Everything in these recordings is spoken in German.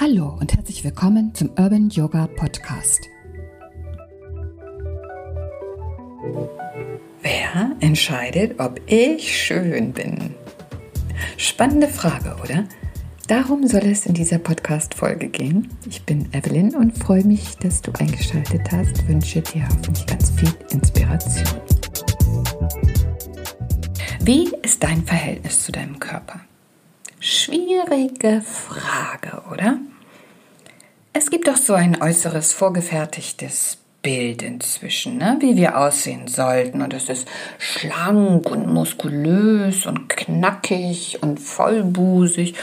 Hallo und herzlich willkommen zum Urban Yoga Podcast. Wer entscheidet, ob ich schön bin? Spannende Frage, oder? Darum soll es in dieser Podcast-Folge gehen. Ich bin Evelyn und freue mich, dass du eingeschaltet hast. Wünsche dir hoffentlich ganz viel Inspiration. Wie ist dein Verhältnis zu deinem Körper? Schwierige Frage, oder? Es gibt doch so ein äußeres vorgefertigtes Bild inzwischen, ne? wie wir aussehen sollten. Und es ist schlank und muskulös und knackig und vollbusig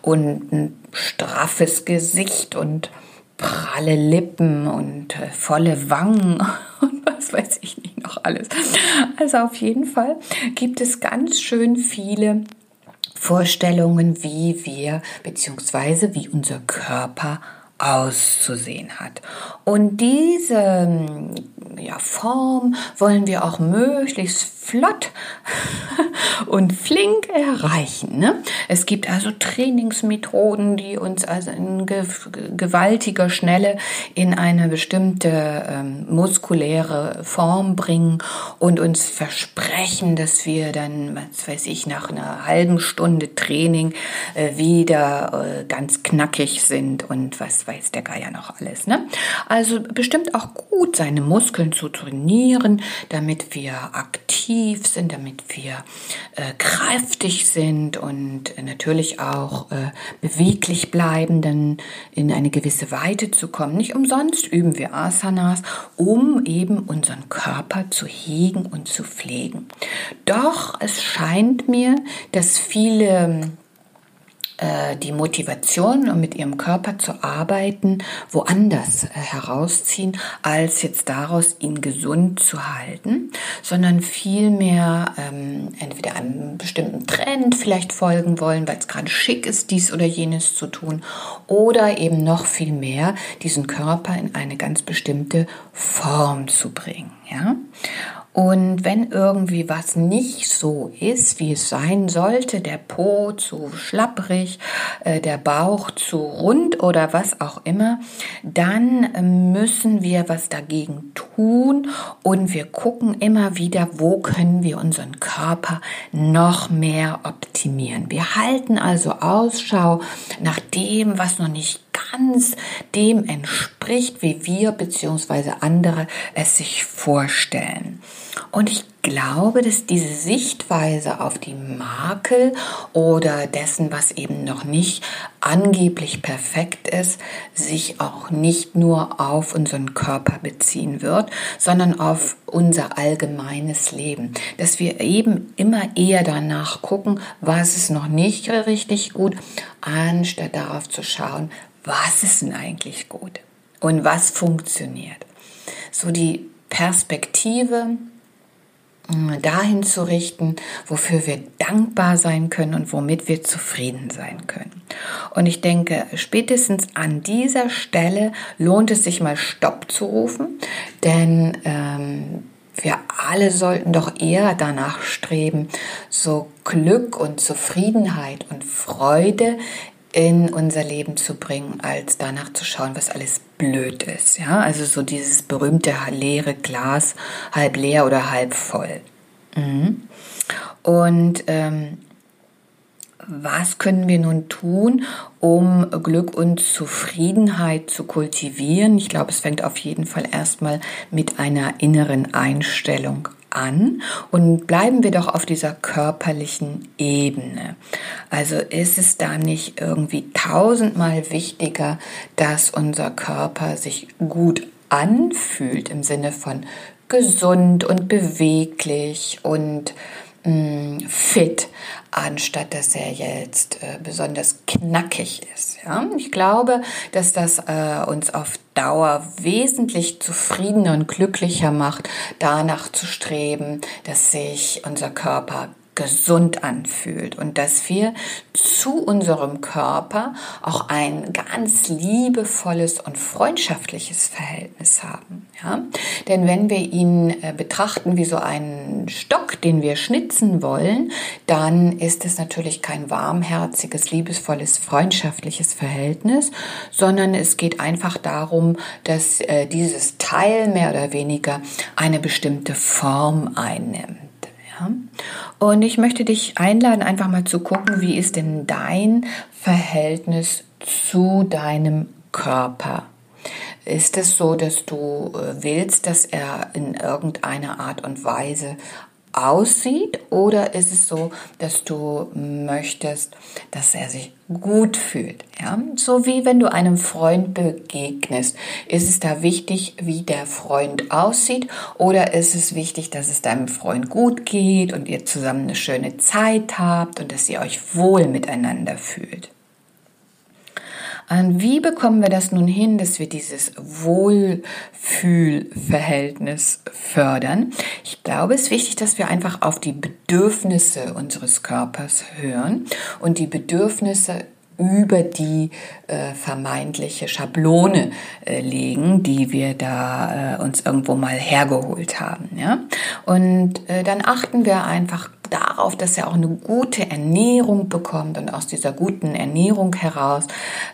und ein straffes Gesicht und pralle Lippen und äh, volle Wangen und was weiß ich nicht noch alles. Also auf jeden Fall gibt es ganz schön viele Vorstellungen, wie wir bzw. wie unser Körper auszusehen hat. Und diese ja, Form wollen wir auch möglichst flott und flink erreichen. Ne? Es gibt also Trainingsmethoden, die uns also in ge gewaltiger Schnelle in eine bestimmte ähm, muskuläre Form bringen und uns versprechen, dass wir dann, was weiß ich, nach einer halben Stunde Training äh, wieder äh, ganz knackig sind und was weiß der Geier noch alles. Ne? Also bestimmt auch gut, seine Muskeln zu trainieren, damit wir aktiv aktiv sind, damit wir äh, kräftig sind und natürlich auch äh, beweglich bleiben, dann in eine gewisse Weite zu kommen. Nicht umsonst üben wir Asanas, um eben unseren Körper zu hegen und zu pflegen. Doch es scheint mir, dass viele die Motivation, um mit ihrem Körper zu arbeiten, woanders äh, herausziehen, als jetzt daraus ihn gesund zu halten, sondern vielmehr ähm, entweder einem bestimmten Trend vielleicht folgen wollen, weil es gerade schick ist, dies oder jenes zu tun, oder eben noch viel mehr diesen Körper in eine ganz bestimmte Form zu bringen. Ja? Und wenn irgendwie was nicht so ist, wie es sein sollte, der Po zu schlapprig, äh, der Bauch zu rund oder was auch immer, dann ähm, müssen wir was dagegen tun und wir gucken immer wieder, wo können wir unseren Körper noch mehr optimieren. Wir halten also Ausschau nach dem, was noch nicht ganz dem entspricht, wie wir bzw. andere es sich vorstellen. Und ich glaube, dass diese Sichtweise auf die Makel oder dessen, was eben noch nicht angeblich perfekt ist, sich auch nicht nur auf unseren Körper beziehen wird, sondern auf unser allgemeines Leben. Dass wir eben immer eher danach gucken, was ist noch nicht richtig gut, anstatt darauf zu schauen, was ist denn eigentlich gut und was funktioniert. So die Perspektive äh, dahin zu richten, wofür wir dankbar sein können und womit wir zufrieden sein können. Und ich denke, spätestens an dieser Stelle lohnt es sich mal Stopp zu rufen, denn ähm, wir alle sollten doch eher danach streben, so Glück und Zufriedenheit und Freude in unser Leben zu bringen, als danach zu schauen, was alles blöd ist. Ja, also so dieses berühmte leere Glas, halb leer oder halb voll. Mhm. Und ähm, was können wir nun tun, um Glück und Zufriedenheit zu kultivieren? Ich glaube, es fängt auf jeden Fall erstmal mit einer inneren Einstellung an und bleiben wir doch auf dieser körperlichen Ebene. Also ist es da nicht irgendwie tausendmal wichtiger, dass unser Körper sich gut anfühlt im Sinne von gesund und beweglich und fit, anstatt dass er jetzt äh, besonders knackig ist. Ja? Ich glaube, dass das äh, uns auf Dauer wesentlich zufriedener und glücklicher macht, danach zu streben, dass sich unser Körper gesund anfühlt und dass wir zu unserem Körper auch ein ganz liebevolles und freundschaftliches Verhältnis haben. Ja? Denn wenn wir ihn äh, betrachten wie so einen Stock, den wir schnitzen wollen, dann ist es natürlich kein warmherziges, liebesvolles, freundschaftliches Verhältnis, sondern es geht einfach darum, dass äh, dieses Teil mehr oder weniger eine bestimmte Form einnimmt. Ja? Und ich möchte dich einladen, einfach mal zu gucken, wie ist denn dein Verhältnis zu deinem Körper? Ist es so, dass du äh, willst, dass er in irgendeiner Art und Weise aussieht oder ist es so, dass du möchtest, dass er sich gut fühlt? Ja? So wie wenn du einem Freund begegnest, ist es da wichtig, wie der Freund aussieht oder ist es wichtig, dass es deinem Freund gut geht und ihr zusammen eine schöne Zeit habt und dass ihr euch wohl miteinander fühlt? Wie bekommen wir das nun hin, dass wir dieses Wohlfühlverhältnis fördern? Ich glaube, es ist wichtig, dass wir einfach auf die Bedürfnisse unseres Körpers hören und die Bedürfnisse über die äh, vermeintliche Schablone äh, legen, die wir da äh, uns irgendwo mal hergeholt haben. Ja? Und äh, dann achten wir einfach darauf, dass er auch eine gute Ernährung bekommt und aus dieser guten Ernährung heraus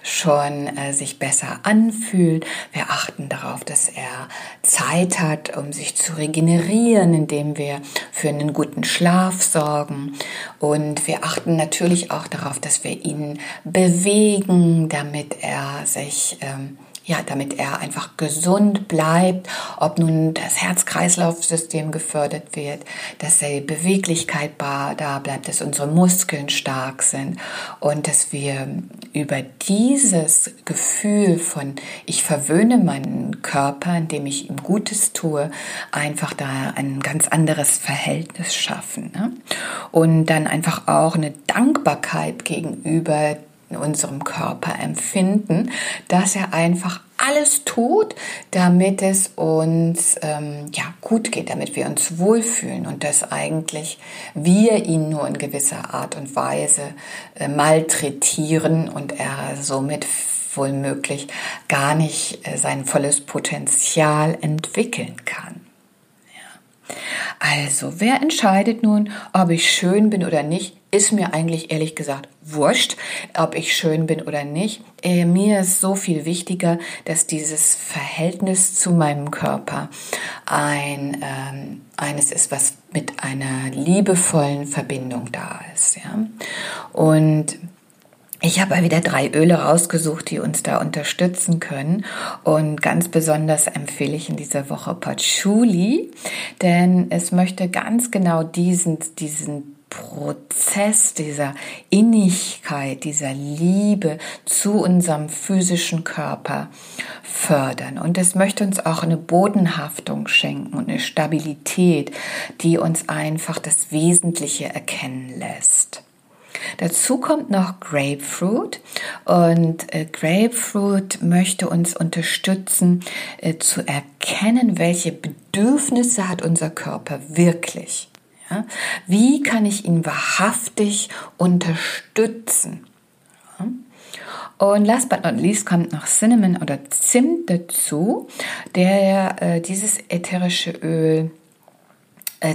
schon äh, sich besser anfühlt. Wir achten darauf, dass er Zeit hat, um sich zu regenerieren, indem wir für einen guten Schlaf sorgen. Und wir achten natürlich auch darauf, dass wir ihn bewegen, damit er sich ähm, ja, damit er einfach gesund bleibt, ob nun das Herz-Kreislauf-System gefördert wird, dass die Beweglichkeit da bleibt, dass unsere Muskeln stark sind und dass wir über dieses Gefühl von ich verwöhne meinen Körper, indem ich ihm Gutes tue, einfach da ein ganz anderes Verhältnis schaffen. Ne? Und dann einfach auch eine Dankbarkeit gegenüber in unserem Körper empfinden, dass er einfach alles tut, damit es uns ähm, ja, gut geht, damit wir uns wohlfühlen und dass eigentlich wir ihn nur in gewisser Art und Weise äh, malträtieren und er somit wohlmöglich gar nicht äh, sein volles Potenzial entwickeln kann. Also, wer entscheidet nun, ob ich schön bin oder nicht? Ist mir eigentlich ehrlich gesagt wurscht, ob ich schön bin oder nicht. Äh, mir ist so viel wichtiger, dass dieses Verhältnis zu meinem Körper ein ähm, eines ist, was mit einer liebevollen Verbindung da ist. Ja? Und ich habe wieder drei Öle rausgesucht, die uns da unterstützen können. Und ganz besonders empfehle ich in dieser Woche Patchouli, denn es möchte ganz genau diesen, diesen Prozess dieser Innigkeit, dieser Liebe zu unserem physischen Körper fördern. Und es möchte uns auch eine Bodenhaftung schenken und eine Stabilität, die uns einfach das Wesentliche erkennen lässt. Dazu kommt noch Grapefruit und äh, Grapefruit möchte uns unterstützen äh, zu erkennen, welche Bedürfnisse hat unser Körper wirklich. Ja? Wie kann ich ihn wahrhaftig unterstützen? Und last but not least kommt noch Cinnamon oder Zimt dazu, der äh, dieses ätherische Öl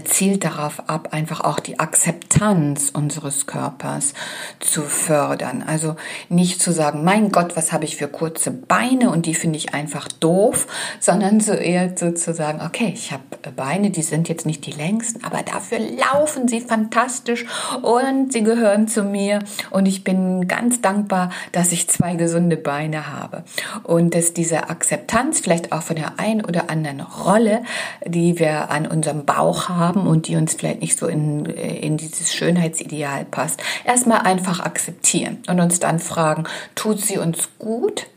zielt darauf ab, einfach auch die Akzeptanz unseres Körpers zu fördern. Also nicht zu sagen, mein Gott, was habe ich für kurze Beine und die finde ich einfach doof, sondern so eher sozusagen, okay, ich habe Beine, die sind jetzt nicht die längsten, aber dafür laufen sie fantastisch und sie gehören zu mir und ich bin ganz dankbar, dass ich zwei gesunde Beine habe. Und dass diese Akzeptanz vielleicht auch von der einen oder anderen Rolle, die wir an unserem Bauch haben, haben und die uns vielleicht nicht so in, in dieses Schönheitsideal passt, erstmal einfach akzeptieren und uns dann fragen, tut sie uns gut?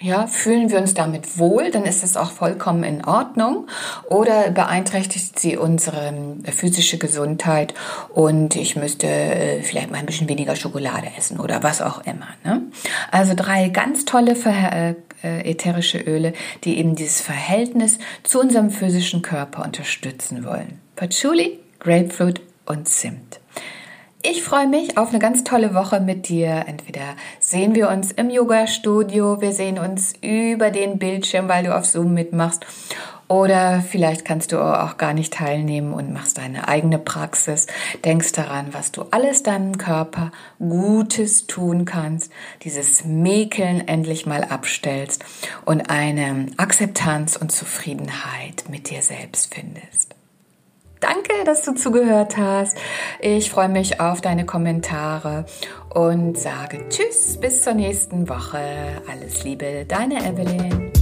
Ja, fühlen wir uns damit wohl, dann ist es auch vollkommen in Ordnung. Oder beeinträchtigt sie unsere physische Gesundheit und ich müsste äh, vielleicht mal ein bisschen weniger Schokolade essen oder was auch immer. Ne? Also drei ganz tolle Ver äh, ätherische Öle, die eben dieses Verhältnis zu unserem physischen Körper unterstützen wollen. Patchouli, Grapefruit und Zimt. Ich freue mich auf eine ganz tolle Woche mit dir. Entweder sehen wir uns im Yoga-Studio, wir sehen uns über den Bildschirm, weil du auf Zoom mitmachst. Oder vielleicht kannst du auch gar nicht teilnehmen und machst deine eigene Praxis. Denkst daran, was du alles deinem Körper Gutes tun kannst, dieses Mäkeln endlich mal abstellst und eine Akzeptanz und Zufriedenheit mit dir selbst findest. Danke, dass du zugehört hast. Ich freue mich auf deine Kommentare und sage Tschüss, bis zur nächsten Woche. Alles Liebe, deine Evelyn.